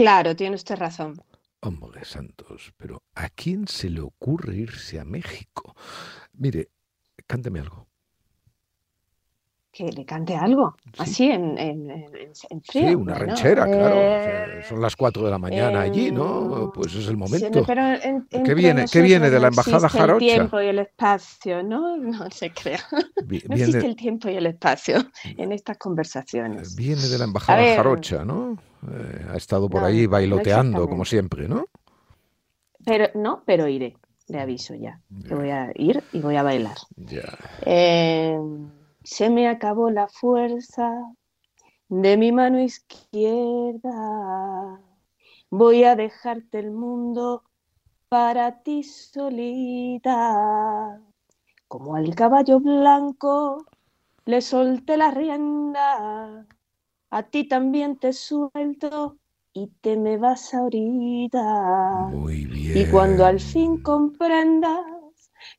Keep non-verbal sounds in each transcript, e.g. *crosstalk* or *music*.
Claro, tiene usted razón. Hombre santos, pero ¿a quién se le ocurre irse a México? Mire, cánteme algo que le cante algo, así en, en, en, frío. Sí, una ranchera, claro. Eh, son las 4 de la mañana allí, ¿no? Eh, pues es el momento. pero ¿Qué viene, ¿qué viene de la embajada jarocha? El tiempo y el espacio, ¿no? *laughs* No se crea. no existe el tiempo y el espacio en estas conversaciones. Viene de la embajada jarocha, ¿no? Eh, ha estado por ahí bailoteando, como siempre, ¿no? Pero no, pero iré, le aviso ya. Que voy a ir y voy a bailar. Ya. Eh, se me acabó la fuerza de mi mano izquierda. Voy a dejarte el mundo para ti solita. Como al caballo blanco le solté la rienda, a ti también te suelto y te me vas ahorita. Muy bien. Y cuando al fin comprendas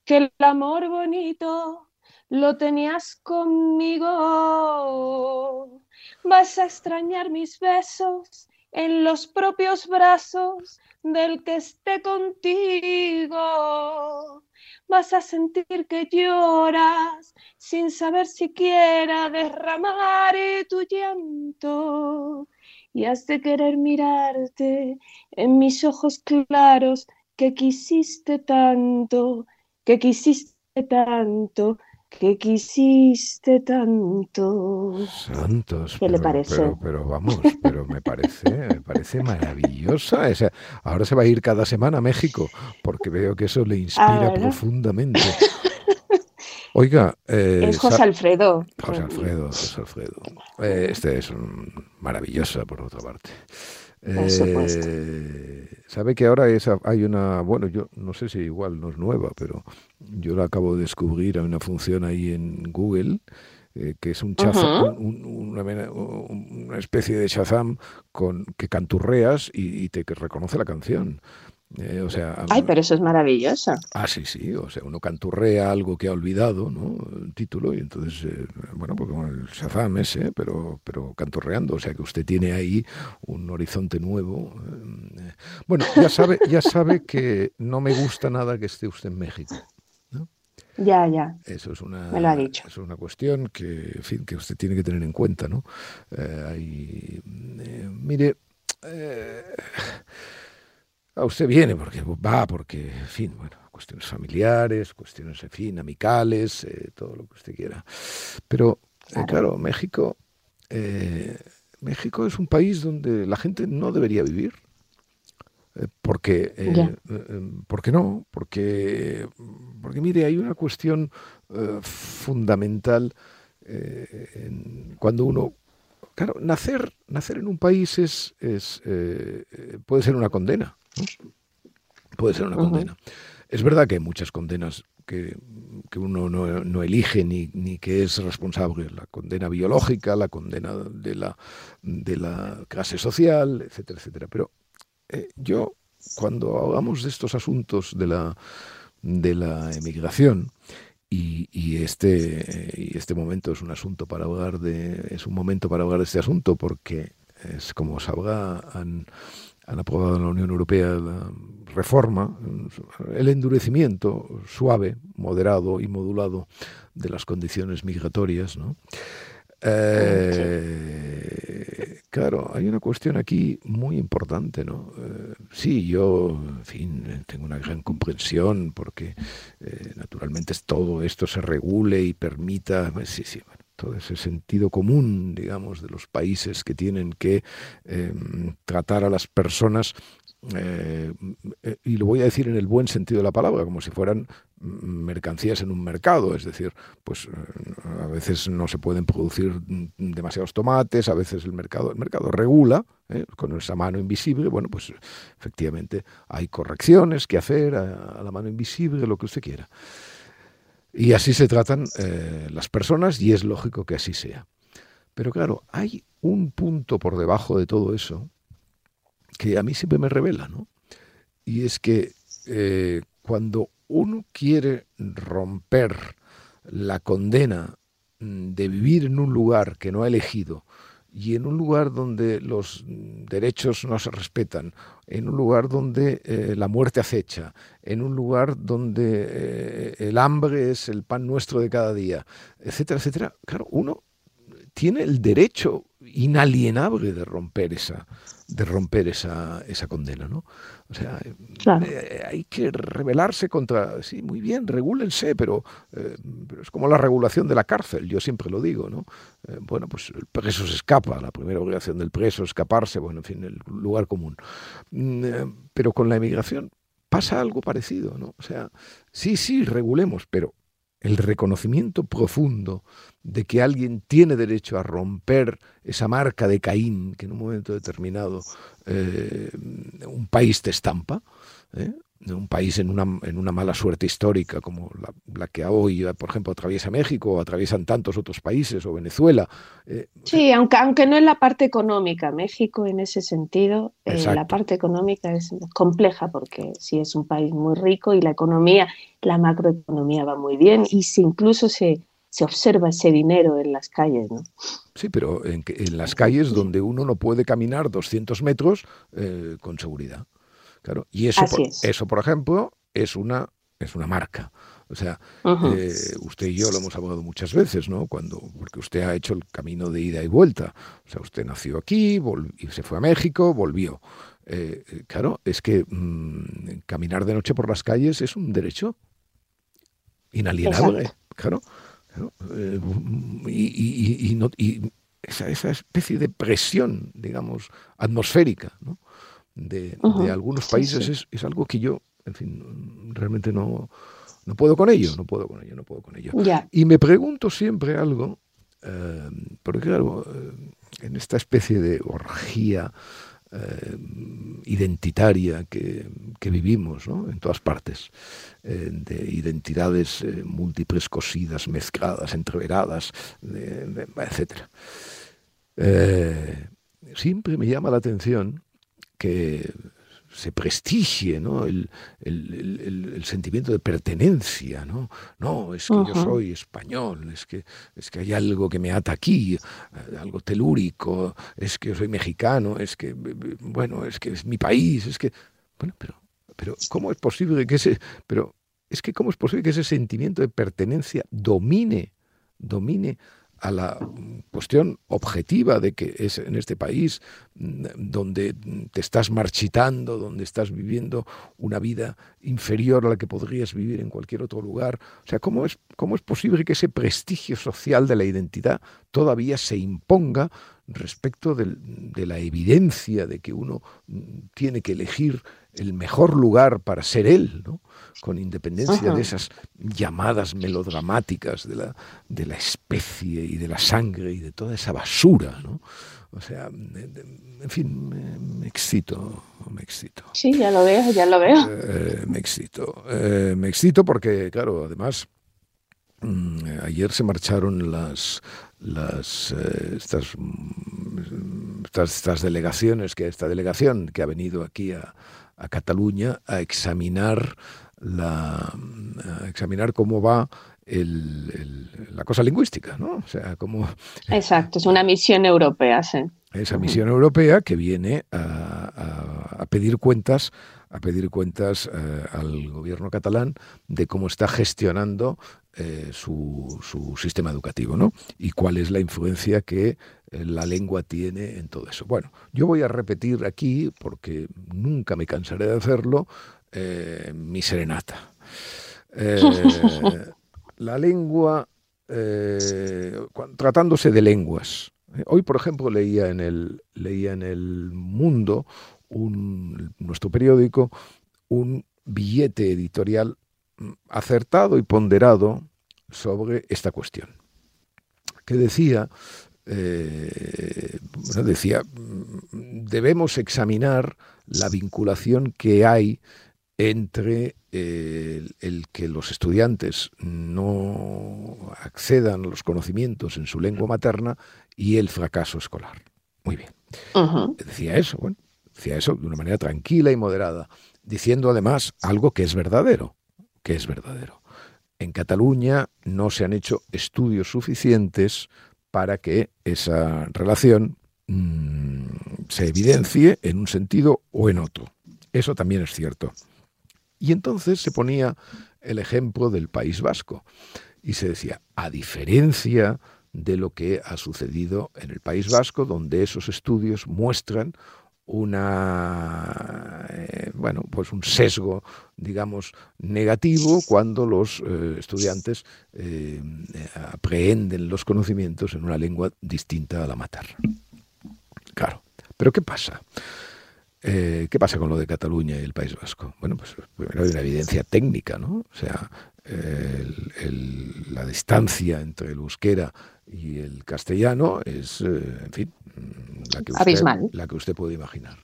que el amor bonito lo tenías conmigo. Vas a extrañar mis besos en los propios brazos del que esté contigo. Vas a sentir que lloras sin saber siquiera derramar tu llanto. Y has de querer mirarte en mis ojos claros que quisiste tanto, que quisiste tanto que quisiste tanto. Santos. ¿Qué le parece? Pero, vamos, pero me parece, me parece maravillosa. ahora se va a ir cada semana a México porque veo que eso le inspira profundamente. *laughs* Oiga, eh, es José Alfredo. José Alfredo, José Alfredo. Eh, este es un maravillosa por otra parte. Eh, sabe que ahora hay una, bueno, yo no sé si igual no es nueva, pero yo la acabo de descubrir, hay una función ahí en Google eh, que es un, una, especie de Shazam con que canturreas y, y te reconoce la canción. Eh, o sea, Ay, pero eso es maravilloso. Ah, sí, sí. O sea, uno canturrea algo que ha olvidado, ¿no? El título, y entonces, eh, bueno, pues como el Shazam ese, pero, pero canturreando. O sea, que usted tiene ahí un horizonte nuevo. Eh, bueno, ya sabe, ya sabe que no me gusta nada que esté usted en México. ¿no? Ya, ya. Eso es una, me lo ha dicho. Es una cuestión que, en fin, que usted tiene que tener en cuenta, ¿no? mire. A usted viene porque va, porque, en fin, bueno, cuestiones familiares, cuestiones, en fin, amicales, eh, todo lo que usted quiera. Pero, eh, claro, México, eh, México es un país donde la gente no debería vivir. porque, ¿por qué no? Porque, porque, mire, hay una cuestión fundamental cuando uno claro, nacer, nacer en un país es, es puede ser una condena. Puede ser una condena. Es verdad que hay muchas condenas que, uno no, elige ni, ni, que es responsable. La condena biológica, la condena de la, de la clase social, etcétera, etcétera. Pero eh, yo, cuando hablamos de estos asuntos de la, de la emigración, y, y, este, y este momento es un asunto para hablar de, es un momento para hablar de este asunto porque es como sabrá, han, han aprobado en la Unión Europea la reforma, el endurecimiento suave, moderado y modulado de las condiciones migratorias, ¿no? Eh, claro, hay una cuestión aquí muy importante, ¿no? Eh, sí, yo, en fin, tengo una gran comprensión porque eh, naturalmente todo esto se regule y permita, sí, sí, todo ese sentido común, digamos, de los países que tienen que em, tratar a las personas eh, y lo voy a decir en el buen sentido de la palabra, como si fueran mercancías en un mercado, es decir, pues a veces no se pueden producir demasiados tomates, a veces el mercado, el mercado regula con esa mano invisible, bueno, pues efectivamente hay correcciones que hacer a, la mano invisible, lo que usted quiera. Y así se tratan las personas y es lógico que así sea. Pero claro, hay un punto por debajo de todo eso que a mí siempre me revela, ¿no? Y es que eh, cuando uno quiere romper la condena mm, de vivir en un lugar que no ha elegido y en un lugar donde los derechos no se respetan, en un lugar donde eh, la muerte acecha, en un lugar donde eh, el hambre es el pan nuestro de cada día, etcétera, etcétera, claro, uno tiene el derecho inalienable de romper esa de romper esa, esa condena, ¿no? O sea, eh, hay que rebelarse contra, sí, muy bien, regúlense, pero, eh, pero, es como la regulación de la cárcel, yo siempre lo digo, ¿no? Eh, bueno, pues el preso se escapa, la primera obligación del preso es escaparse, bueno, en fin, el lugar común. Mm, pero con la emigración pasa algo parecido, ¿no? O sea, sí, sí, regulemos, pero el reconocimiento profundo de que alguien tiene derecho a romper esa marca de Caín que en un momento determinado eh, un país te estampa, ¿eh? Un país en una, en una mala suerte histórica como la, que hoy, por ejemplo, atraviesa México o atraviesan tantos otros países o Venezuela. Eh, sí, aunque, aunque no es la parte económica. México en ese sentido, la parte económica es compleja porque sí es un país muy rico y la economía, la macroeconomía va muy bien y si incluso se se observa ese dinero en las calles, ¿no? Sí, pero en, en las calles donde uno no puede caminar 200 metros eh, con seguridad. Claro, y eso, por, eso, por ejemplo, es una, es una marca. O sea, eh, usted y yo lo hemos hablado muchas veces, ¿no? Cuando, porque usted ha hecho el camino de ida y vuelta. O sea, usted nació aquí, y se fue a México, volvió. Eh, claro, es que mm, caminar de noche por las calles es un derecho inalienable. Claro. Eh, y, esa, especie de presión, digamos, atmosférica de, algunos países Es, algo que yo, en fin, realmente no, no puedo con ello, no puedo con ello, no puedo con ello. Y me pregunto siempre algo, eh, porque claro, eh, en esta especie de orgía eh, identitaria que, vivimos en todas partes, eh, de identidades eh, múltiples, cosidas, mezcladas, entreveradas, etc. siempre me llama la atención que se prestigie ¿no? el, sentimiento de pertenencia. No, no es que yo soy español, es que, es que hay algo que me ata aquí, algo telúrico, es que yo soy mexicano, es que, bueno, es que es mi país, es que... Bueno, pero, pero ¿cómo es posible que ese... Pero es que ¿cómo es posible que ese sentimiento de pertenencia domine, domine a la cuestión objetiva de que es en este país mm, donde te estás marchitando, donde estás viviendo una vida inferior a la que podrías vivir en cualquier otro lugar. O sea, ¿cómo es, cómo es posible que ese prestigio social de la identidad todavía se imponga respecto de la evidencia de que uno mm, tiene que elegir el mejor lugar para ser él, ¿no? con independencia de esas llamadas melodramáticas de la, de la especie y de la sangre y de toda esa basura. ¿no? O sea, en fin, me, excito, me excito. Sí, ya lo veo, ya lo veo. Eh, me excito, eh, me excito porque, claro, además, mm, ayer se marcharon las, las eh, estas, estas, estas, delegaciones, que esta delegación que ha venido aquí a, a Cataluña a examinar la a examinar cómo va el, la cosa lingüística, ¿no? O sea, cómo... *laughs* Exacto, es una misión europea, sí. Esa misión europea que viene a, a, pedir cuentas a pedir cuentas eh, al gobierno catalán de cómo está gestionando eh, su, su, sistema educativo, ¿no? Y cuál es la influencia que eh, la lengua tiene en todo eso. Bueno, yo voy a repetir aquí, porque nunca me cansaré de hacerlo, mi serenata. *laughs* la lengua, tratándose de lenguas. Hoy, por ejemplo, leía en el, leía en el mundo un, nuestro periódico un billete editorial acertado y ponderado sobre esta cuestión, que decía, eh, decía, mm, debemos examinar la vinculación que hay entre eh, el, que los estudiantes no accedan a los conocimientos en su lengua materna y el fracaso escolar. Muy bien. Decía eso, bueno, decía eso de una manera tranquila y moderada, diciendo además algo que es verdadero, que es verdadero. En Cataluña no se han hecho estudios suficientes para que esa relación mm, se evidencie en un sentido o en otro. Eso también es cierto. Y entonces se ponía el ejemplo del País Vasco y se decía, a diferencia de lo que ha sucedido en el País Vasco, donde esos estudios muestran una eh, bueno pues un sesgo digamos negativo cuando los eh, estudiantes eh, aprehenden los conocimientos en una lengua distinta a la materna claro pero qué pasa eh, ¿Qué pasa con lo de Cataluña y el País Vasco? Bueno, pues primero hay una evidencia técnica, ¿no? O sea, la distancia entre el euskera y el castellano es, eh, en fin, la que, usted, la que usted puede imaginar.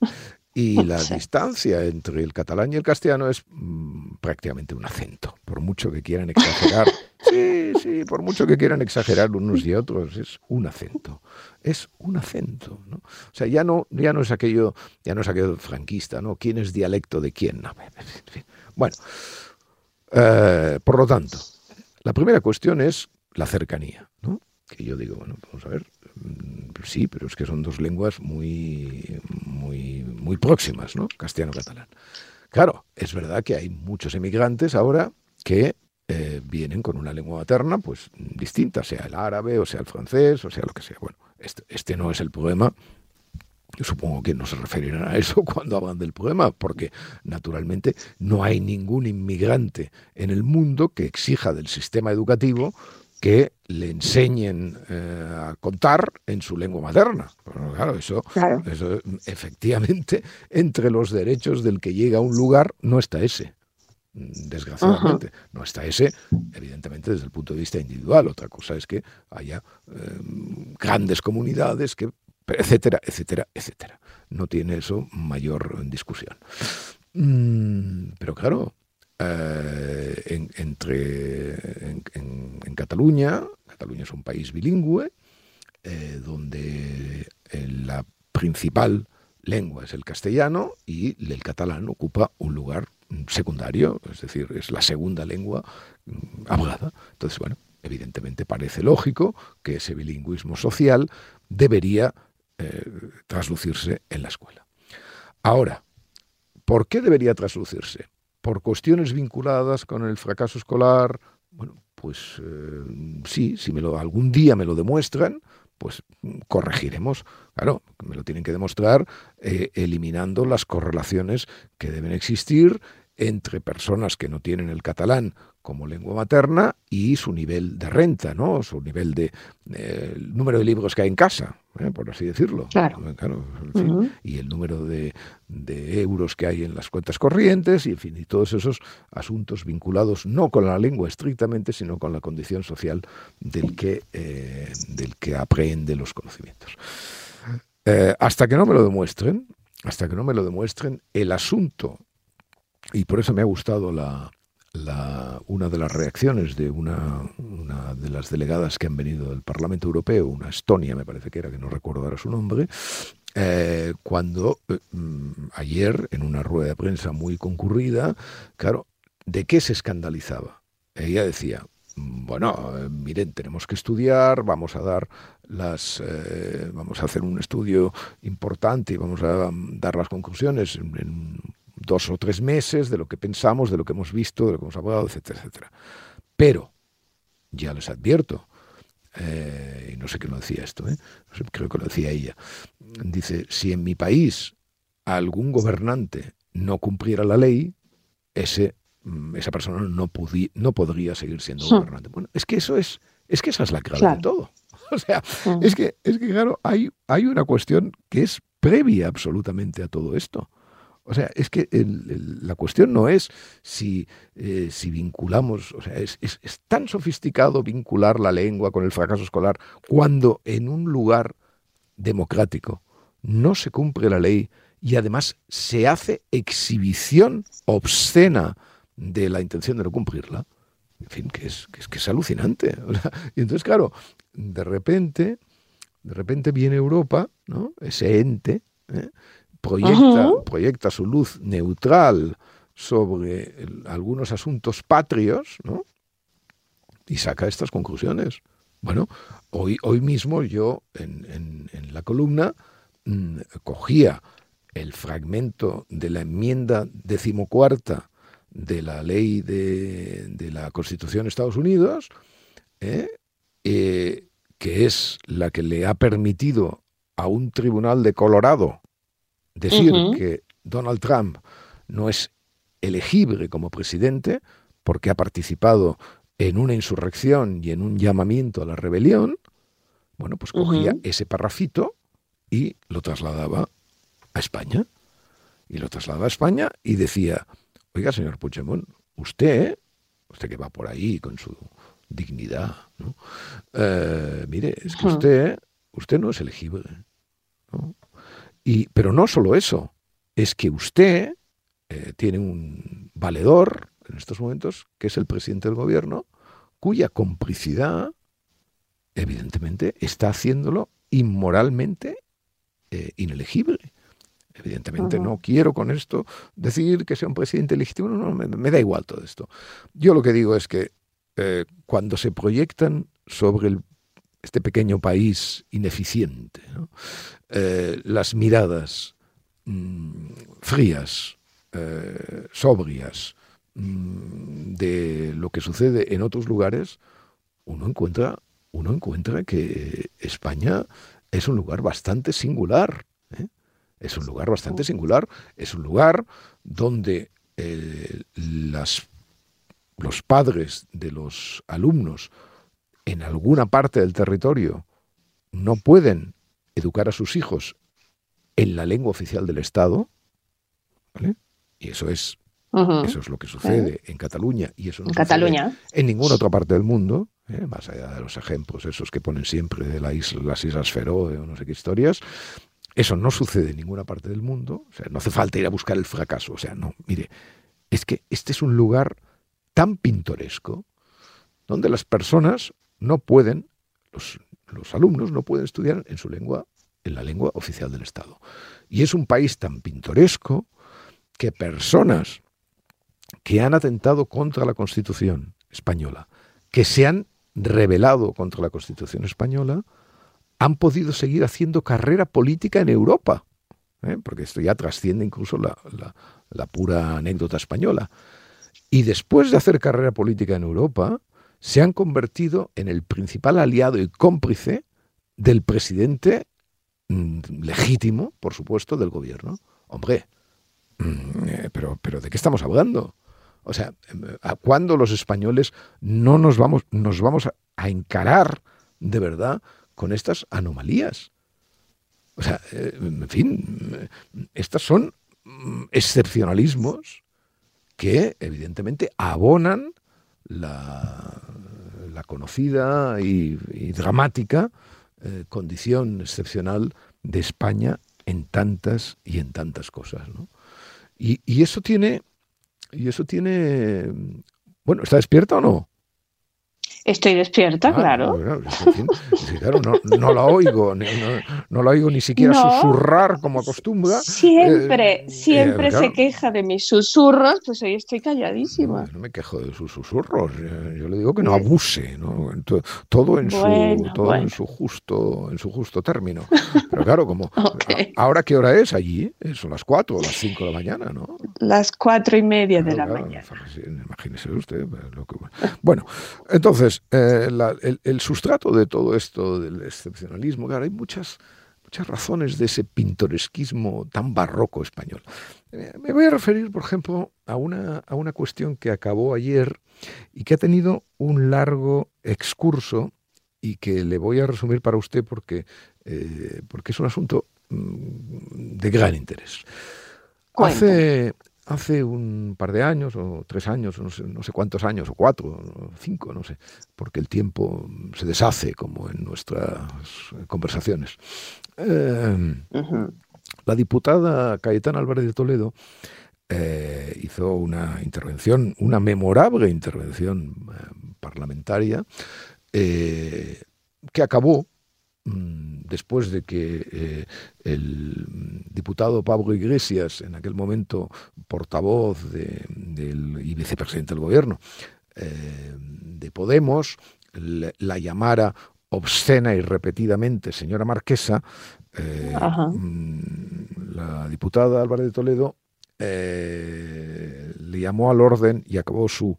Y *laughs* la distancia entre el catalán y el castellano es mm, prácticamente un acento, por mucho que quieran exagerar. *laughs* Sí, sí, por mucho que quieran exagerar unos y otros, es un acento. Es un acento, ¿no? O sea, ya no, ya no es aquello, ya no es aquello franquista, ¿no? ¿Quién es dialecto de quién? Bueno, eh, por lo tanto, la primera cuestión es la cercanía, ¿no? Que yo digo, bueno, vamos a ver, mm, sí, pero es que son dos lenguas muy, muy, muy próximas, ¿no? Castellano-catalán. Claro, es verdad que hay muchos emigrantes ahora que eh, vienen con una lengua materna pues distinta, sea el árabe o sea el francés o sea lo que sea. Bueno, este, este no es el problema. Yo supongo que no se referirán a eso *laughs* cuando hablan del problema, porque naturalmente no hay ningún inmigrante en el mundo que exija del sistema educativo que le enseñen eh, a contar en su lengua materna. claro, eso, eso efectivamente entre los derechos del que llega a un lugar no está ese desgraciadamente. No está ese, evidentemente, desde el punto de vista individual. Otra cosa es que haya em, grandes comunidades que etcétera, etcétera, etcétera. No tiene eso mayor discusión. Mm, pero claro, eh, en, entre, en, Cataluña, Cataluña es un país bilingüe, eh, donde la principal lengua es el castellano y el catalán ocupa un lugar secundario, es decir, es la segunda lengua mm, hablada. Entonces, bueno, evidentemente parece lógico que ese bilingüismo social debería eh, traslucirse en la escuela. Ahora, ¿por qué debería traslucirse? ¿Por cuestiones vinculadas con el fracaso escolar? Bueno, pues eh, sí, si me lo, algún día me lo demuestran, pues corregiremos. Claro, me lo tienen que demostrar eh, eliminando las correlaciones que deben existir entre personas que no tienen el catalán como lengua materna y su nivel de renta, ¿no? Su nivel de eh, el número de libros que hay en casa, ¿eh? por así decirlo. Claro. Y el número de, euros que hay en las cuentas corrientes y en fin, y todos esos asuntos vinculados no con la lengua estrictamente, sino con la condición social del que, eh, del que aprende los conocimientos. hasta que no me lo demuestren, hasta que no me lo demuestren, el asunto y por eso me ha gustado la, una de las reacciones de una, una, de las delegadas que han venido del Parlamento Europeo, una Estonia me parece que era, que no recuerdo ahora su nombre, eh, cuando eh, mm, ayer en una rueda de prensa muy concurrida, claro, ¿de qué se escandalizaba? Ella decía, bueno, eh, miren, tenemos que estudiar, vamos a dar las, vamos a hacer un estudio importante y vamos a dar las conclusiones en, en dos o tres meses de lo que pensamos, de lo que hemos visto, de lo que hemos hablado, etcétera, etcétera. Pero, ya les advierto, eh, y no sé quién lo decía esto, ¿eh? creo que lo decía ella, dice, si en mi país algún gobernante no cumpliera la ley, ese, mm, esa persona no, no podría seguir siendo gobernante. Bueno, es que eso es, es que esa es la clave de todo. *laughs* O sea, es que, es que claro, hay, hay una cuestión que es previa absolutamente a todo esto. O sea, es que la cuestión no es si, eh, si vinculamos, o sea, es, es, tan sofisticado vincular la lengua con el fracaso escolar cuando en un lugar democrático no se cumple la ley y además se hace exhibición obscena de la intención de no cumplirla. En fin, que es, que es, que es alucinante. *laughs* y entonces, claro, de repente, de repente viene Europa, ¿no? Ese ente, ¿eh? Proyecta, proyecta su luz neutral sobre algunos asuntos patrios, ¿no? Y saca estas conclusiones. Bueno, hoy, hoy mismo yo en, en, la columna mm, cogía el fragmento de la enmienda decimocuarta de la ley de, de la Constitución de Estados Unidos, ¿eh? Eh, que es la que le ha permitido a un tribunal de Colorado decir que Donald Trump no es elegible como presidente porque ha participado en una insurrección y en un llamamiento a la rebelión, bueno, pues cogía ese parrafito y lo trasladaba a España. Y lo trasladaba a España y decía, oiga, señor Puigdemont, usted, usted que va por ahí con su dignidad, ¿no? Eh, mire, es que usted, usted no es elegible. ¿no? Pero no solo eso, es que usted eh, tiene un valedor en estos momentos, que es el presidente del gobierno, cuya complicidad, evidentemente, está haciéndolo inmoralmente eh, inelegible. Evidentemente no quiero con esto decir que sea un presidente legítimo, no, me, da igual todo esto. Yo lo que digo es que eh, cuando se proyectan sobre el este pequeño país ineficiente, eh, las miradas mm, frías, eh, sobrias mm, de lo que sucede en otros lugares, uno encuentra, uno encuentra que España es un lugar bastante singular. ¿eh? Es un lugar bastante singular. Es un lugar donde las, los padres de los alumnos en alguna parte del territorio no pueden educar a sus hijos en la lengua oficial del Estado, y eso es, eso es lo que sucede en Cataluña y eso no en en ninguna otra parte del mundo, ¿eh? más allá de los ejemplos esos que ponen siempre de la isla, las Islas Feroe o no sé qué historias. Eso no sucede en ninguna parte del mundo. O sea, no hace falta ir a buscar el fracaso. O sea, no, mire, es que este es un lugar tan pintoresco donde las personas no pueden, los, alumnos no pueden estudiar en su lengua, en la lengua oficial del Estado. Y es un país tan pintoresco que personas que han atentado contra la Constitución española, que se han rebelado contra la Constitución española, han podido seguir haciendo carrera política en Europa, ¿eh? porque esto ya trasciende incluso la pura anécdota española. Y después de hacer carrera política en Europa, se han convertido en el principal aliado y cómplice del presidente mm, legítimo, por supuesto, del gobierno. Hombre, mm, eh, pero, pero ¿de qué estamos hablando? O sea, ¿a cuándo los españoles no nos vamos, nos vamos a encarar de verdad con estas anomalías? O sea, eh, en fin, estas son mm, excepcionalismos que evidentemente abonan la, conocida y, dramática eh, condición excepcional de España en tantas y en tantas cosas. Y, y, eso tiene, y eso tiene, bueno, ¿está despierta o no? Estoy despierta, claro. no, la oigo, no, la oigo ni siquiera susurrar como acostumbra. Siempre, eh, siempre eh, se queja de mis susurros, pues hoy estoy calladísima. No, me quejo de sus susurros, yo le digo que no abuse, todo, en, su, todo en su justo, en su justo término. Pero claro, como *laughs* ahora qué hora es allí, eh, son las cuatro o las cinco de la mañana, ¿no? Las cuatro y media de la mañana. Imagínese usted. Bueno, entonces eh, el, sustrato de todo esto del excepcionalismo, claro, hay muchas, muchas razones de ese pintoresquismo tan barroco español. Me voy a referir, por ejemplo, a una, a una cuestión que acabó ayer y que ha tenido un largo excurso y que le voy a resumir para usted porque, eh, porque es un asunto mm, de gran interés. hace, hace un par de años, o tres años, no sé, no sé cuántos años, o cuatro, o cinco, no sé, porque el tiempo se deshace como en nuestras conversaciones. Eh, la diputada Cayetana Álvarez de Toledo eh, hizo una intervención, una memorable intervención eh, parlamentaria, eh, que acabó mm, después de que el diputado Pablo Iglesias, en aquel momento portavoz del, y vicepresidente del gobierno de Podemos, la llamara obscena y repetidamente señora marquesa, mm, la diputada Álvarez de Toledo eh, le llamó al orden y acabó su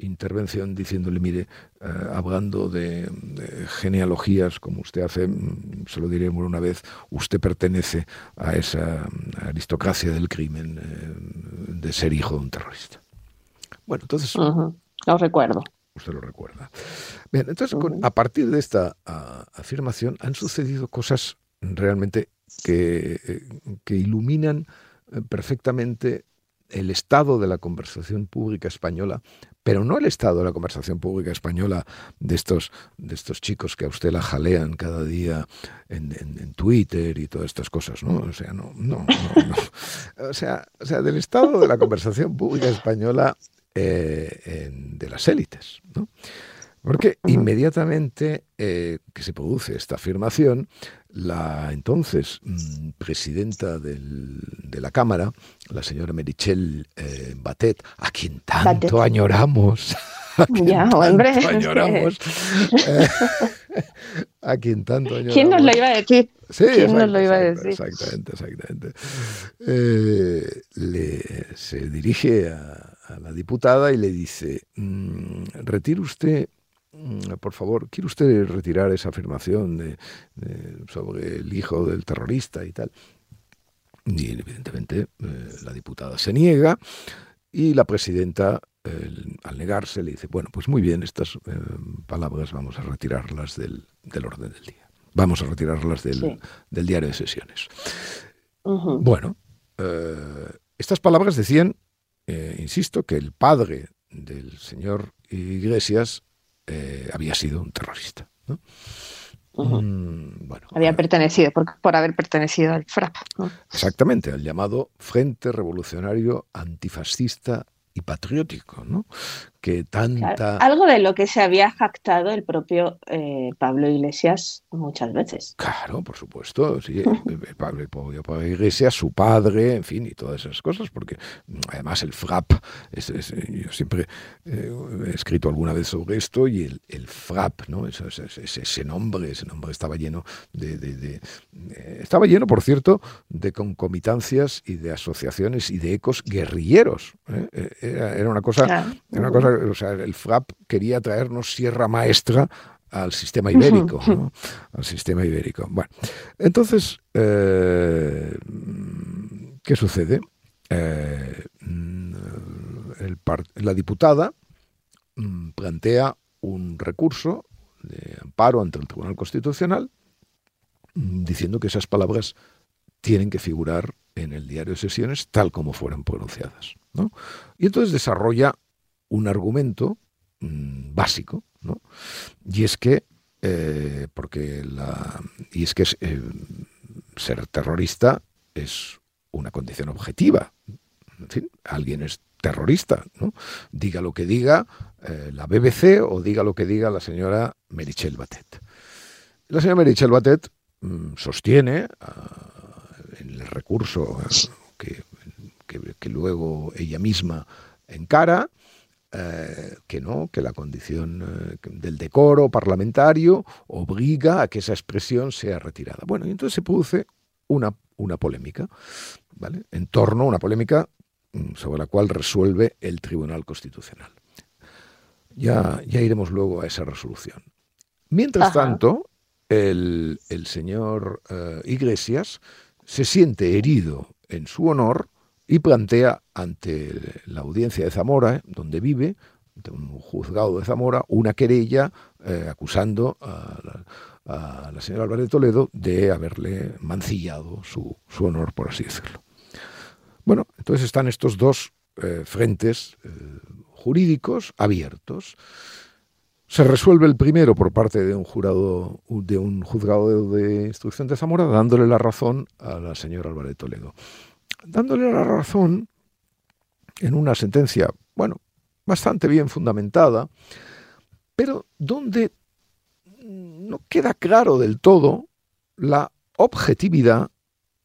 intervención diciéndole, mire, eh, hablando de, genealogías como usted hace, mm, se lo diremos una vez, usted pertenece a esa aristocracia del crimen eh, de ser hijo de un terrorista. Bueno, entonces... Lo recuerdo. Usted lo recuerda. Bien, entonces, a partir de esta afirmación han sucedido cosas realmente que, que iluminan perfectamente el estado de la conversación pública española, pero no el estado de la conversación pública española de estos, de estos chicos que a usted la jalean cada día en, Twitter y todas estas cosas, ¿no? O sea, no, no, no, *laughs* O, sea, o sea, del estado de la conversación pública española eh, de las élites, ¿no? Porque inmediatamente eh, que se produce esta afirmación, la entonces mm, presidenta de la Cámara, la señora Merichel eh, Batet, a quien tanto añoramos, *laughs* a quien ya, tanto hombre. añoramos, *laughs* eh, *laughs* a quien tanto añoramos. ¿Quién nos lo iba a decir? Sí, ¿Quién nos lo iba a decir? Exactamente, exactamente. Eh, le, se dirige a, a, la diputada y le dice, mm, retire usted por favor, ¿quiere usted retirar esa afirmación de, sobre el hijo del terrorista y tal? Y evidentemente eh, la diputada se niega y la presidenta, al negarse, le dice, bueno, pues muy bien, estas eh, palabras vamos a retirarlas del, orden del día. Vamos a retirarlas del, diario de sesiones. Bueno, eh, estas palabras decían, insisto, que el padre del señor Iglesias eh, había sido un terrorista. Mm, bueno, había pertenecido, por, por, haber pertenecido al FRAP. Exactamente, al llamado Frente Revolucionario Antifascista y patriótico, ¿no? Que tanta... algo de lo que se había jactado el propio eh, Pablo Iglesias muchas veces. Claro, por supuesto, sí. *laughs* Pablo, Pablo, Iglesias, su padre, en fin, y todas esas cosas, porque mm, además el FRAP, yo siempre eh, he escrito alguna vez sobre esto, y el, el FRAP, ¿no? Ese, ese, nombre, ese nombre estaba lleno de, de, eh, estaba lleno, por cierto, de concomitancias y de asociaciones y de ecos guerrilleros. Era, una cosa, una cosa, o sea, el FRAP quería traernos Sierra Maestra al sistema ibérico, al sistema ibérico. Bueno, entonces, eh, ¿qué sucede? Eh, la diputada mm, plantea un recurso de amparo ante el Tribunal Constitucional mm, diciendo que esas palabras tienen que figurar en el diario de sesiones tal como fueron pronunciadas. Y entonces desarrolla un argumento mm, básico, ¿no? y es que, eh, porque la, y es que eh, ser terrorista es una condición objetiva. En fin, alguien es terrorista, ¿no? Diga lo que diga eh, la BBC o diga lo que diga la señora Merichel Batet. La señora Merichel Batet mm, sostiene ah, en el recurso que que, luego ella misma encara, eh, que no, que la condición eh, del decoro parlamentario obliga a que esa expresión sea retirada. Bueno, y entonces se produce una, una polémica, ¿vale? En torno a una polémica mm, sobre la cual resuelve el Tribunal Constitucional. Ya, ya iremos luego a esa resolución. Mientras tanto, el, señor eh, Iglesias se siente herido en su honor y plantea ante la audiencia de Zamora, eh, donde vive, ante un juzgado de Zamora, una querella eh, acusando a la, señora Álvarez de Toledo de haberle mancillado su, honor, por así decirlo. Bueno, entonces están estos dos eh, frentes jurídicos abiertos. Se resuelve el primero por parte de un jurado, de un juzgado de, instrucción de Zamora, dándole la razón a la señora Álvarez Toledo. Dándole la razón en una sentencia, bueno, bastante bien fundamentada, pero donde no queda claro del todo la objetividad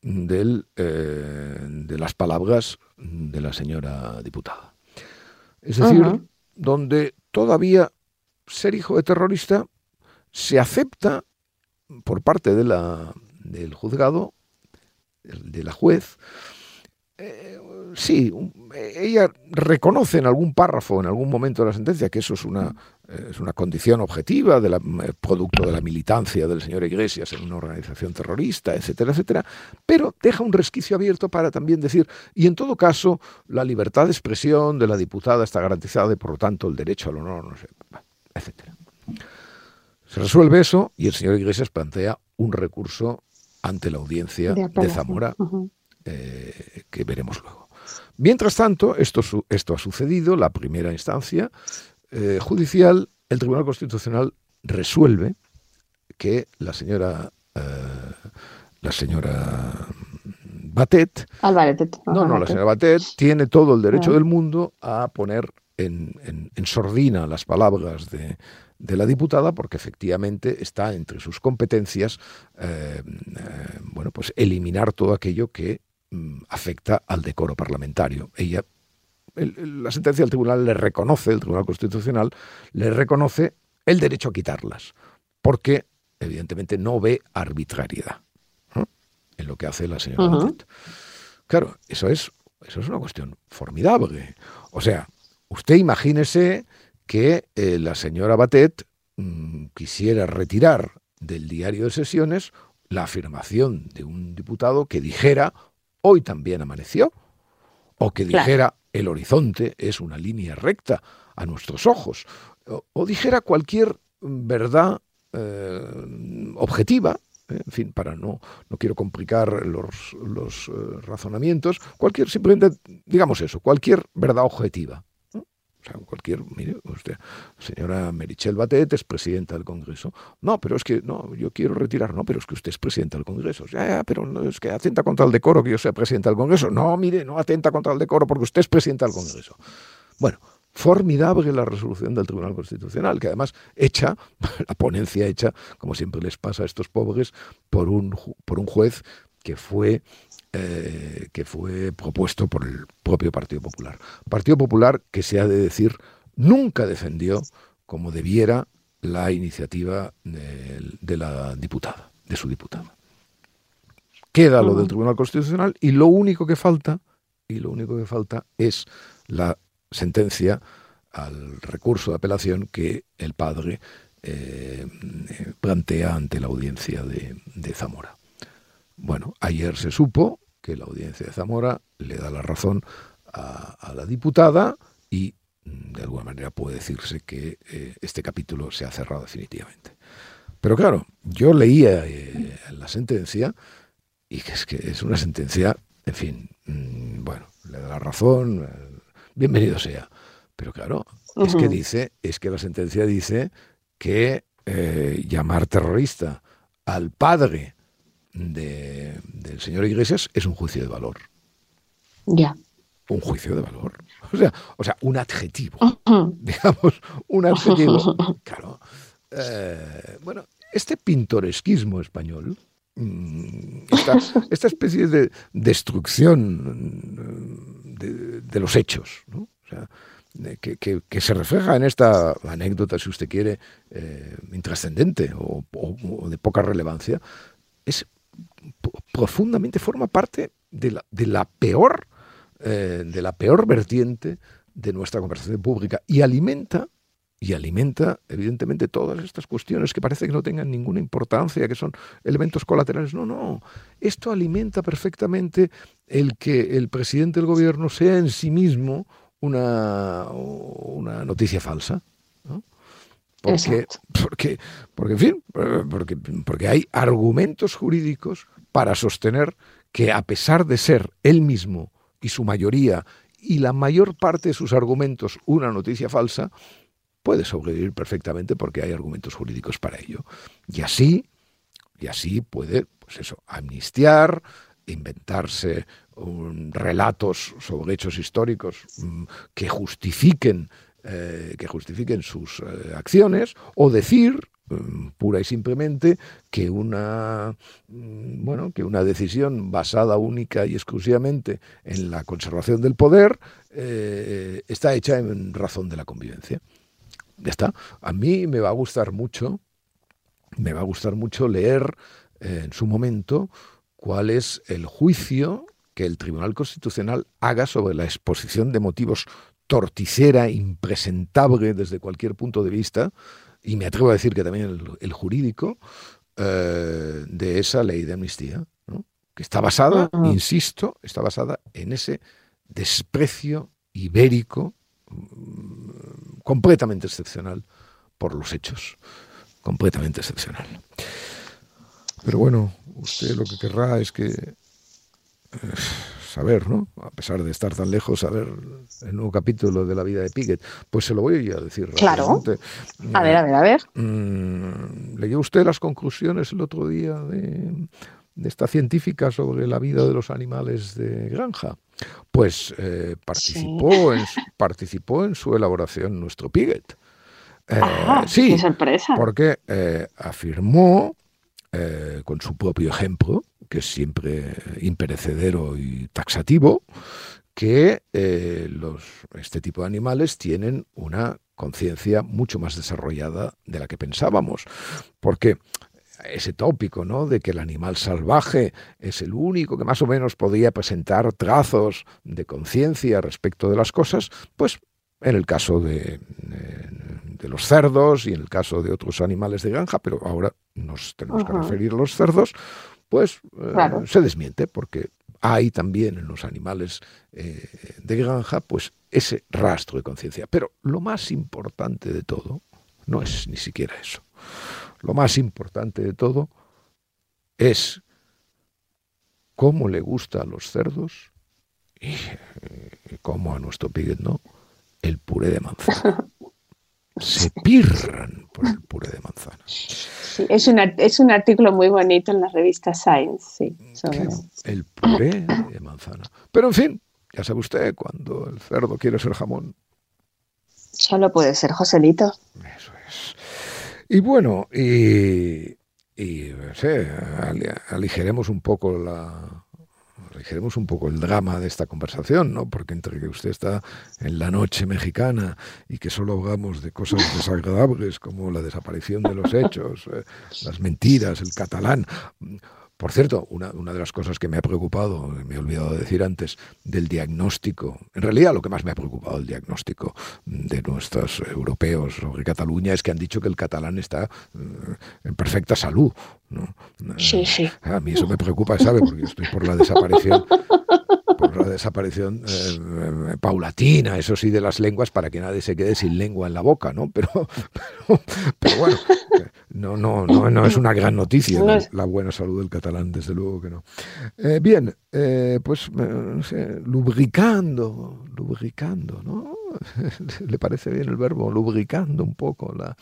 del, eh, de las palabras de la señora diputada. Es decir, donde todavía ser hijo de terrorista se acepta por parte de la, del juzgado, de la juez, eh, sí, ella reconoce en algún párrafo, en algún momento de la sentencia, que eso es una, eh, es una condición objetiva, del eh, producto de la militancia del señor Iglesias en una organización terrorista, etcétera, etcétera, pero deja un resquicio abierto para también decir, y en todo caso, la libertad de expresión de la diputada está garantizada y por lo tanto el derecho al honor, no sé, etcétera. Se resuelve eso y el señor Iglesias plantea un recurso ante la audiencia de, Zamora, eh, que veremos luego. Mientras tanto, esto, esto ha sucedido, la primera instancia eh, judicial, el Tribunal Constitucional resuelve que la señora, eh, la señora Batet, no, no, la señora Batet tiene todo el derecho del mundo a poner en, sordina las palabras de, la diputada porque efectivamente está entre sus competencias eh, eh, bueno pues eliminar todo aquello que afecta al decoro parlamentario. Ella la sentencia del tribunal le reconoce el tribunal constitucional le reconoce el derecho a quitarlas porque evidentemente no ve arbitrariedad en lo que hace la señora claro eso es eso es una cuestión formidable. O sea Usted imagínese que eh, la señora Batet mm, quisiera retirar del diario de sesiones la afirmación de un diputado que dijera hoy también amaneció, o que dijera el horizonte es una línea recta a nuestros ojos, o, dijera cualquier verdad eh, objetiva, eh, en fin, para no, no quiero complicar los, los razonamientos, cualquier, simplemente, digamos eso, cualquier verdad objetiva. O sea, cualquier, mire, usted, señora Merichel Batet es presidenta del Congreso. No, pero es que, no, yo quiero retirar, no, pero es que usted es presidenta del Congreso. Ya, ya, pero es que atenta contra el decoro que yo sea presidenta del Congreso. No, mire, no atenta contra el decoro porque usted es presidenta del Congreso. Bueno, formidable la resolución del Tribunal Constitucional, que además hecha, *laughs* la ponencia hecha, como siempre les pasa a estos pobres, por un, por un juez que fue eh, que fue propuesto por el propio Partido Popular. Partido Popular que se ha de decir nunca defendió como debiera la iniciativa de, la diputada, de su diputada. Queda lo del Tribunal Constitucional y lo único que falta, y lo único que falta es la sentencia al recurso de apelación que el padre eh, plantea ante la audiencia de Zamora. Bueno, ayer se supo que la audiencia de Zamora le da la razón a, la diputada y mm, de alguna manera puede decirse que eh, este capítulo se ha cerrado definitivamente. Pero claro, yo leía eh, la sentencia y que es que es una sentencia, en fin, mm, bueno, le da la razón, eh, bienvenido sea. Pero claro, es que dice, es que la sentencia dice que llamar terrorista al padre de, del señor Iglesias es un juicio de valor. Ya. Un juicio de valor. O sea, o sea un adjetivo. *laughs* Digamos, un adjetivo. *laughs* Claro. Eh, bueno, este pintoresquismo español, mm, esta, especie de destrucción de, los hechos, ¿no? o sea, que, que, se refleja en esta anécdota, si usted quiere, eh, intrascendente o, o, de poca relevancia, es profundamente forma parte de la, de la peor, eh, de la peor vertiente de nuestra conversación pública y alimenta y alimenta, evidentemente, todas estas cuestiones que parece que no tengan ninguna importancia, que son elementos colaterales. No, no. Esto alimenta perfectamente el que el presidente del gobierno sea en sí mismo una, una noticia falsa. Porque, porque, porque, en fin, porque, porque hay argumentos jurídicos para sostener que a pesar de ser él mismo y su mayoría y la mayor parte de sus argumentos una noticia falsa, puede sobrevivir perfectamente porque hay argumentos jurídicos para ello. Y así, y así puede, pues eso, amnistiar, inventarse relatos sobre hechos históricos mm, que justifiquen eh, que justifiquen sus eh, acciones o decir pura y simplemente que una mm, bueno que una decisión basada única y exclusivamente en la conservación del poder eh, está hecha en razón de la convivencia. Ya está. A mí me va a gustar mucho me va a gustar mucho leer en su momento cuál es el juicio que el Tribunal Constitucional haga sobre la exposición de motivos torticera, impresentable desde cualquier punto de vista, y me atrevo a decir que también el, jurídico, eh, de esa ley de amnistía, que está basada, insisto, está basada en ese desprecio ibérico mm, completamente excepcional por los hechos, completamente excepcional. Pero bueno, usted lo que querrá es que saber, ¿no? A pesar de estar tan lejos, saber el nuevo capítulo de la vida de Piquet. Pues se lo voy a decir. Claro. A ver, a ver, a ver. Mm, ¿Leyó usted las conclusiones el otro día de, esta científica sobre la vida de los animales de granja? Pues eh, participó, en, participó en su elaboración nuestro Piquet. Eh, sí, qué sorpresa. Porque eh, afirmó con su propio ejemplo que es siempre imperecedero y taxativo, que eh, los, este tipo de animales tienen una conciencia mucho más desarrollada de la que pensábamos. Porque ese tópico, ¿no? De que el animal salvaje es el único que más o menos podía presentar trazos de conciencia respecto de las cosas, pues en el caso de, de, los cerdos y en el caso de otros animales de granja, pero ahora nos tenemos que referir a los cerdos, pues eh, se desmiente porque hay también en los animales eh, de granja pues ese rastro de conciencia. Pero lo más importante de todo no es ni siquiera eso. Lo más importante de todo es cómo le gusta a los cerdos y eh, cómo a nuestro piguet no el puré de manzana. *laughs* Se pirran por el puré de manzana es, es un artículo muy bonito en la revista Science, sí. El puré de manzana. Pero en fin, ya sabe usted, cuando el cerdo quiere ser jamón. Solo puede ser Joselito. Eso es. Y bueno, y, y aligeremos un poco la, aligeremos un poco el drama de esta conversación, ¿no? Porque entre que usted está en la noche mexicana y que solo hablamos de cosas desagradables como la desaparición de los hechos, eh, las mentiras, el catalán, por cierto, una, de las cosas que me ha preocupado, me he olvidado de decir antes, del diagnóstico, en realidad lo que más me ha preocupado el diagnóstico de nuestros europeos sobre Cataluña es que han dicho que el catalán está eh, en perfecta salud. Sí, sí. A mí eso me preocupa, ¿sabe? Porque estoy por la desaparición *laughs* la desaparición eh, paulatina, eso sí, de las lenguas para que nadie se quede sin lengua en la boca, ¿no? Pero, pero, bueno, no, no, no, no, es una gran noticia la buena salud del catalán, desde luego que no. Eh, bien, eh, pues no sé, lubricando, lubricando, ¿no? *laughs* ¿Le parece bien el verbo? Lubricando un poco la,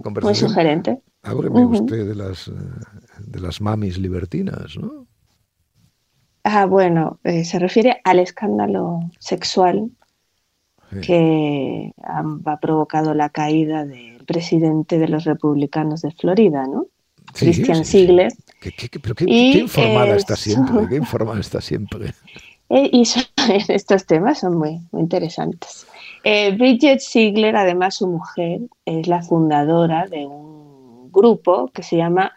conversación. Muy sugerente. Hábleme usted de las, de las mamis libertinas, ¿no? Ah, bueno, eh, se refiere al escándalo sexual que ha, provocado la caída del presidente de los republicanos de Florida, ¿no? Christian Ziegler. ¿Qué, pero *laughs* qué, informada está siempre, qué informada está siempre. y *laughs* estos temas son muy, muy interesantes. Eh, Bridget Ziegler, además su mujer, es la fundadora de un grupo que se llama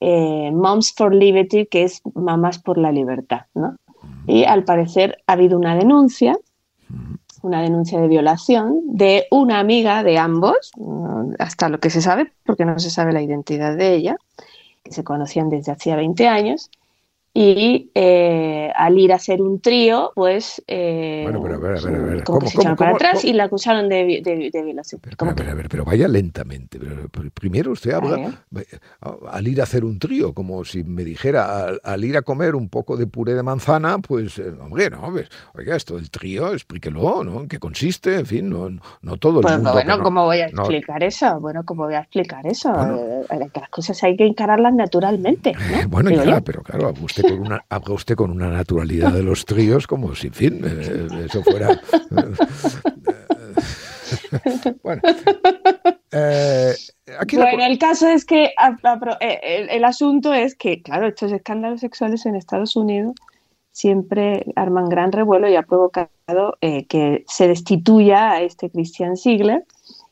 eh, Moms for Liberty, que es Mamás por la Libertad, ¿no? Y al parecer ha habido una denuncia, una denuncia de violación de una amiga de ambos, hasta lo que se sabe, porque no se sabe la identidad de ella, que se conocían desde hacía 20 años, y eh, al ir a hacer un trío, pues eh, bueno, pero a ver, a ver, a ver. Como que se echaron para atrás y la acusaron de, de, violación. Pero, a ver, a ver, pero vaya lentamente. Pero, primero usted habla al ir a hacer un trío, como si me dijera al, ir a comer un poco de puré de manzana, pues, eh, hombre, no, pues, oiga, esto del trío, explíquelo, ¿no? ¿En qué consiste? En fin, no, no todo el pues mundo. Bueno, ¿cómo voy a explicar eso? Bueno, ¿cómo voy a explicar eso? que las cosas hay que encararlas naturalmente. ¿no? *laughs* bueno, ya, pero claro, usted con una, habla usted con una naturalidad de los tríos como si, en fin, eh, eso fuera... bueno, eh, bueno el caso es que eh, el, asunto es que, claro, estos escándalos sexuales en Estados Unidos siempre arman gran revuelo y ha provocado que se destituya a este Christian Ziegler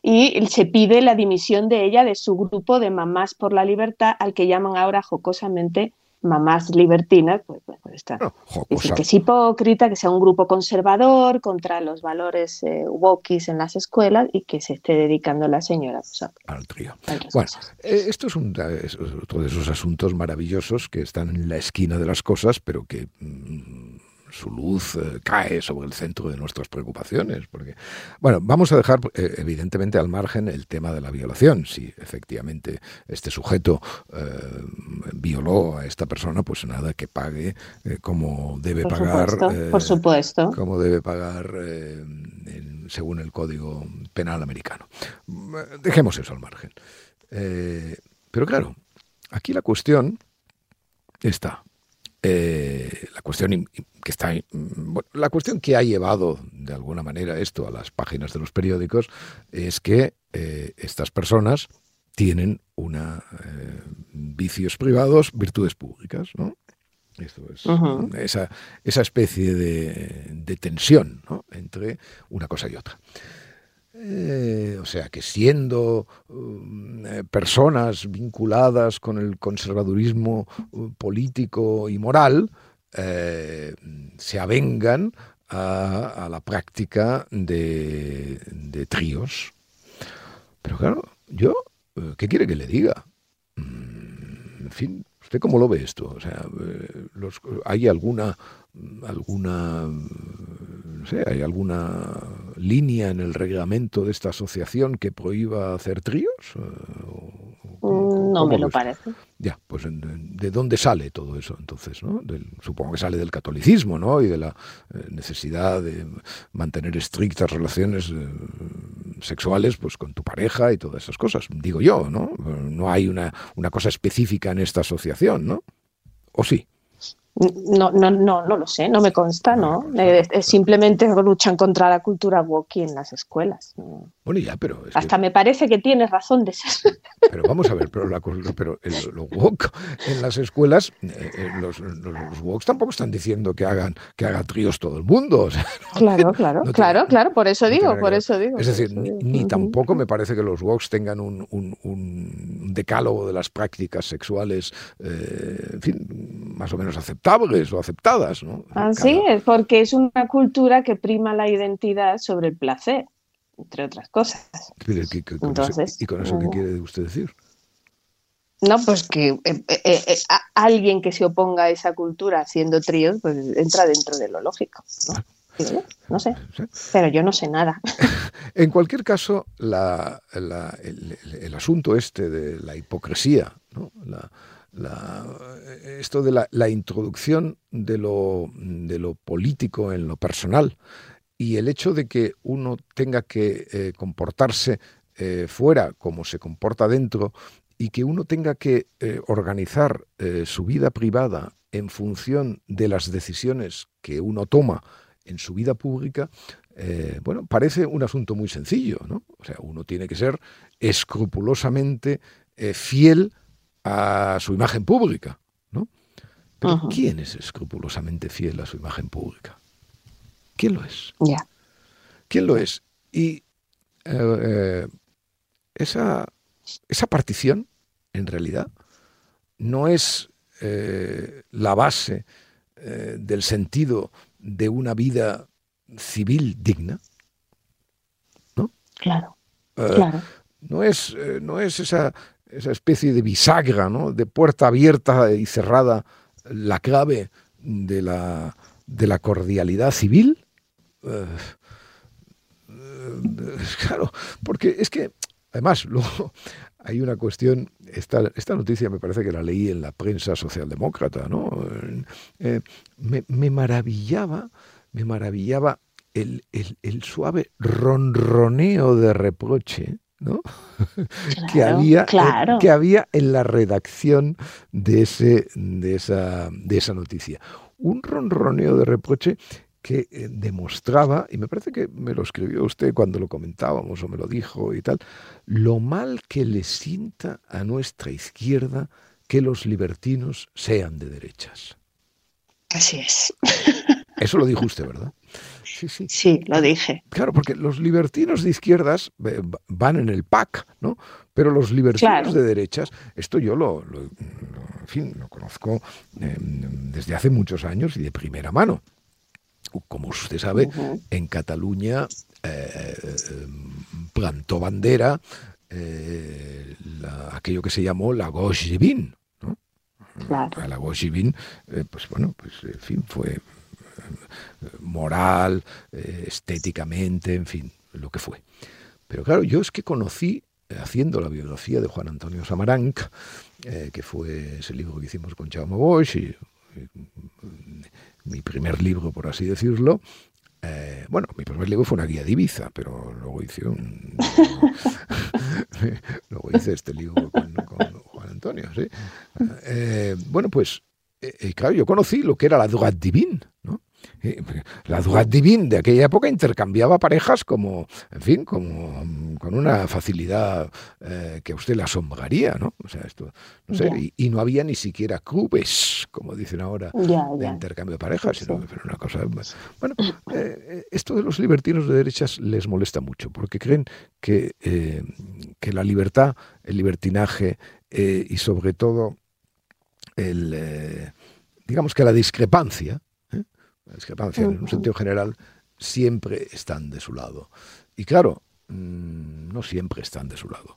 y se pide la dimisión de ella de su grupo de mamás por la libertad, al que llaman ahora jocosamente mamás libertinas, pues, pues, pues está. que es hipócrita, que sea un grupo conservador contra los valores eh, wokis en las escuelas y que se esté dedicando la señora pues, al trío. Bueno, eh, esto es, un, es otro de esos asuntos maravillosos que están en la esquina de las cosas, pero que... Mm, su luz eh, cae sobre el centro de nuestras preocupaciones. Porque, bueno, vamos a dejar eh, evidentemente al margen el tema de la violación. Si efectivamente este sujeto eh, violó a esta persona, pues nada, que pague como debe pagar. por supuesto. Como debe pagar según el Código Penal americano. Dejemos eso al margen. pero claro, aquí la cuestión está. La cuestión que está, mm, la cuestión que ha llevado de alguna manera esto a las páginas de los periódicos es que eh, estas personas tienen una eh, vicios privados, virtudes públicas, ¿no? Esto es esa, esa, especie de, tensión entre una cosa y otra. Eh, o sea que siendo mm, personas vinculadas con el conservadurismo político y moral, eh, se avengan a, la práctica de, tríos. Pero claro, yo, eh, ¿qué quiere que le diga? Mm, en fin, ¿usted cómo lo ve esto? O sea, eh, ¿hay alguna, alguna, no sé, hay alguna línea en el reglamento de esta asociación que prohíba hacer tríos? Mm, no me lo parece. Ya, pues ¿de dónde sale todo eso entonces? ¿no? supongo que sale del catolicismo, ¿no? Y de la eh, necesidad de mantener estrictas relaciones eh, sexuales pues con tu pareja y todas esas cosas, digo yo, ¿no? No hay una, una cosa específica en esta asociación, ¿no? ¿O sí? No, no, no, no lo sé, no me consta, ¿no? simplemente luchan contra la cultura woke en las escuelas. Bueno, ya, pero... Hasta me parece que tienes razón de ser. *laughs* Pero vamos a ver, pero, la, pero los woke en las escuelas, eh, eh, los, los, tampoco están diciendo que hagan que haga tríos todo el mundo. *laughs* claro, claro, claro, claro, por eso digo, por eso digo. Es decir, ni, tampoco me parece que los woke tengan un, un, decálogo de las prácticas sexuales, eh, en fin, más o menos aceptables o aceptadas. ¿no? Así es, porque es una cultura que prima la identidad sobre el placer entre otras cosas. ¿Y con eso qué quiere usted decir? No, pues que eh, eh, eh, alguien que se oponga a esa cultura haciendo tríos, pues entra dentro de lo lógico. ¿no? sé, pero yo no sé nada. *laughs* en cualquier caso, el, asunto este de la hipocresía, esto de la, introducción de lo, de lo político en lo personal, y el hecho de que uno tenga que eh, comportarse eh, fuera como se comporta dentro y que uno tenga que eh, organizar su vida privada en función de las decisiones que uno toma en su vida pública, bueno, parece un asunto muy sencillo, ¿no? O sea, uno tiene que ser escrupulosamente fiel a su imagen pública, ¿no? Pero ¿quién es escrupulosamente fiel a su imagen pública? ¿Quién lo es? ¿Quién lo es? Y eh, eh, esa, esa partición, en realidad, no es eh, la base del sentido de una vida civil digna. ¿No? Claro. claro. No es, no es esa, esa especie de bisagra, ¿no? de puerta abierta y cerrada la clave de la, de la cordialidad civil. Eh, eh, claro, porque es que, además, *laughs* luego hay una cuestión, esta, esta noticia me parece que la leí en la prensa socialdemócrata, ¿no? Eh, me, maravillaba, me maravillaba el, el, suave ronroneo de reproche ¿no? *laughs* que, había, que había en la redacción de, ese, de, esa, de esa noticia. Un ronroneo de reproche que eh, demostraba, y me parece que me lo escribió usted cuando lo comentábamos o me lo dijo y tal, lo mal que le sienta a nuestra izquierda que los libertinos sean de derechas. Así es. *laughs* Eso lo dijo usted, ¿verdad? Sí, sí. Sí, lo dije. Claro, porque los libertinos de izquierdas eh, van en el PAC, ¿no? Pero los libertinos de derechas, esto yo lo, en fin, lo conozco eh, desde hace muchos años y de primera mano como usted sabe, en Cataluña eh, plantó bandera eh, aquello que se llamó la gauche divine. ¿no? La gauche divine, pues bueno, pues en fin, fue moral, estéticamente, en fin, lo que fue. Pero claro, yo es que conocí, haciendo la biografía de Juan Antonio Samaranch, que fue ese libro que hicimos con Jaume Bosch y mi primer libro, por así decirlo. Eh, bueno, mi primer libro fue una guía de Ibiza, pero luego hice un. *laughs* luego hice este libro con, Juan Antonio, ¿sí? Eh, bueno, pues, eh, claro, yo conocí lo que era la droite divine, ¿no? La Droite Divine de aquella época intercambiaba parejas como, en fin, como con una facilidad eh, que a usted le asombraría, ¿no? O sea, esto, no sé, y, no había ni siquiera clubes, como dicen ahora, de intercambio de parejas, sino que una cosa... Bueno, eh, esto de los libertinos de derechas les molesta mucho, porque creen que, eh, que la libertad, el libertinaje y sobre todo el, digamos que la discrepancia, en un sentido general, siempre están de su lado. Y claro, mm, no siempre están de su lado.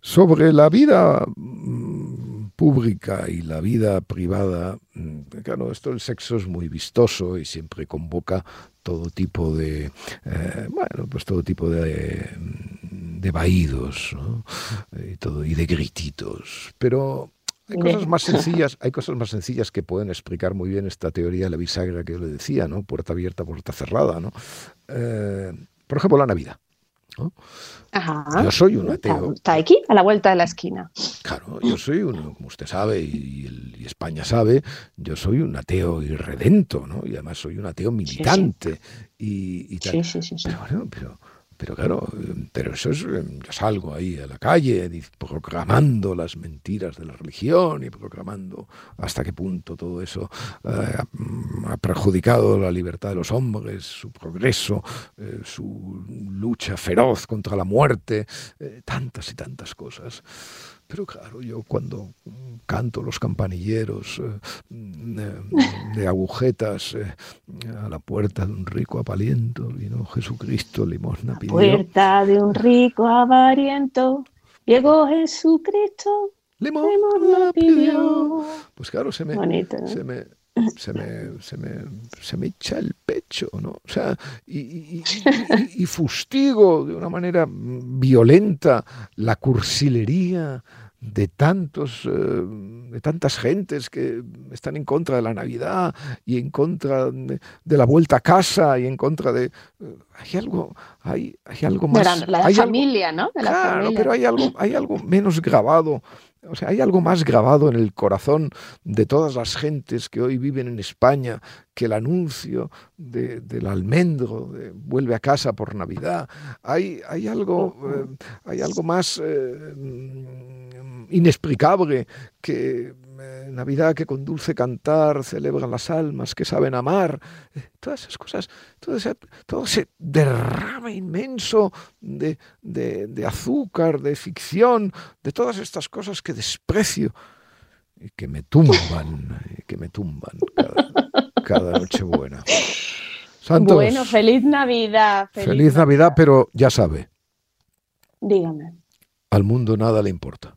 Sobre la vida mm, pública y la vida privada, mm, claro, esto del sexo es muy vistoso y siempre convoca todo tipo de, eh, bueno, pues todo tipo de, de vaídos y, todo, y de grititos. Pero hay cosas más sencillas, hay cosas más sencillas que pueden explicar muy bien esta teoría de la bisagra que yo le decía, ¿no? Puerta abierta, puerta cerrada, ¿no? Eh, por ejemplo, la Navidad. Yo soy un ateo. Está aquí, a la vuelta de la esquina. Claro, yo soy un, como usted sabe y, España sabe, yo soy un ateo irredento, ¿no? Y además soy un ateo militante Y, tal. Sí, sí, sí. Pero bueno, pero pero claro, pero eso es, yo salgo ahí a la calle proclamando las mentiras de la religión y proclamando hasta qué punto todo eso eh, ha perjudicado la libertad de los hombres, su progreso, eh, su lucha feroz contra la muerte, eh, tantas y tantas cosas. Pero claro, yo cuando canto los campanilleros eh, de, agujetas eh, a la puerta de un rico apaliento, vino Jesucristo, limosna pidió. Puerta de un rico avariento, llegó Jesucristo, limosna, pidió. Pues claro, se me, se me se me, se me, se me echa el pecho, ¿no? O sea, *laughs* y, y, fustigo de una manera violenta la cursilería de tantos, eh, de tantas gentes que están en contra de la Navidad y en contra de, la vuelta a casa y en contra de eh, hay algo, hay, hay algo más. De la, familia, ¿no? claro, pero hay algo, hay algo menos grabado o sea, hay algo más grabado en el corazón de todas las gentes que hoy viven en España que el anuncio del almendro, de vuelve a casa por Navidad. Hay, hay, algo, eh, hay algo más eh, inexplicable que eh, Navidad que con dulce cantar celebran las almas que saben amar, todas esas cosas, todo ese, todo derrame inmenso de, de, azúcar, de ficción, de todas estas cosas que desprecio y que me tumban, que me tumban cada, cada Nochebuena. Santos. Bueno, feliz Navidad. Feliz, feliz Navidad, Navidad, pero ya sabe. Dígame. Al mundo nada le importa.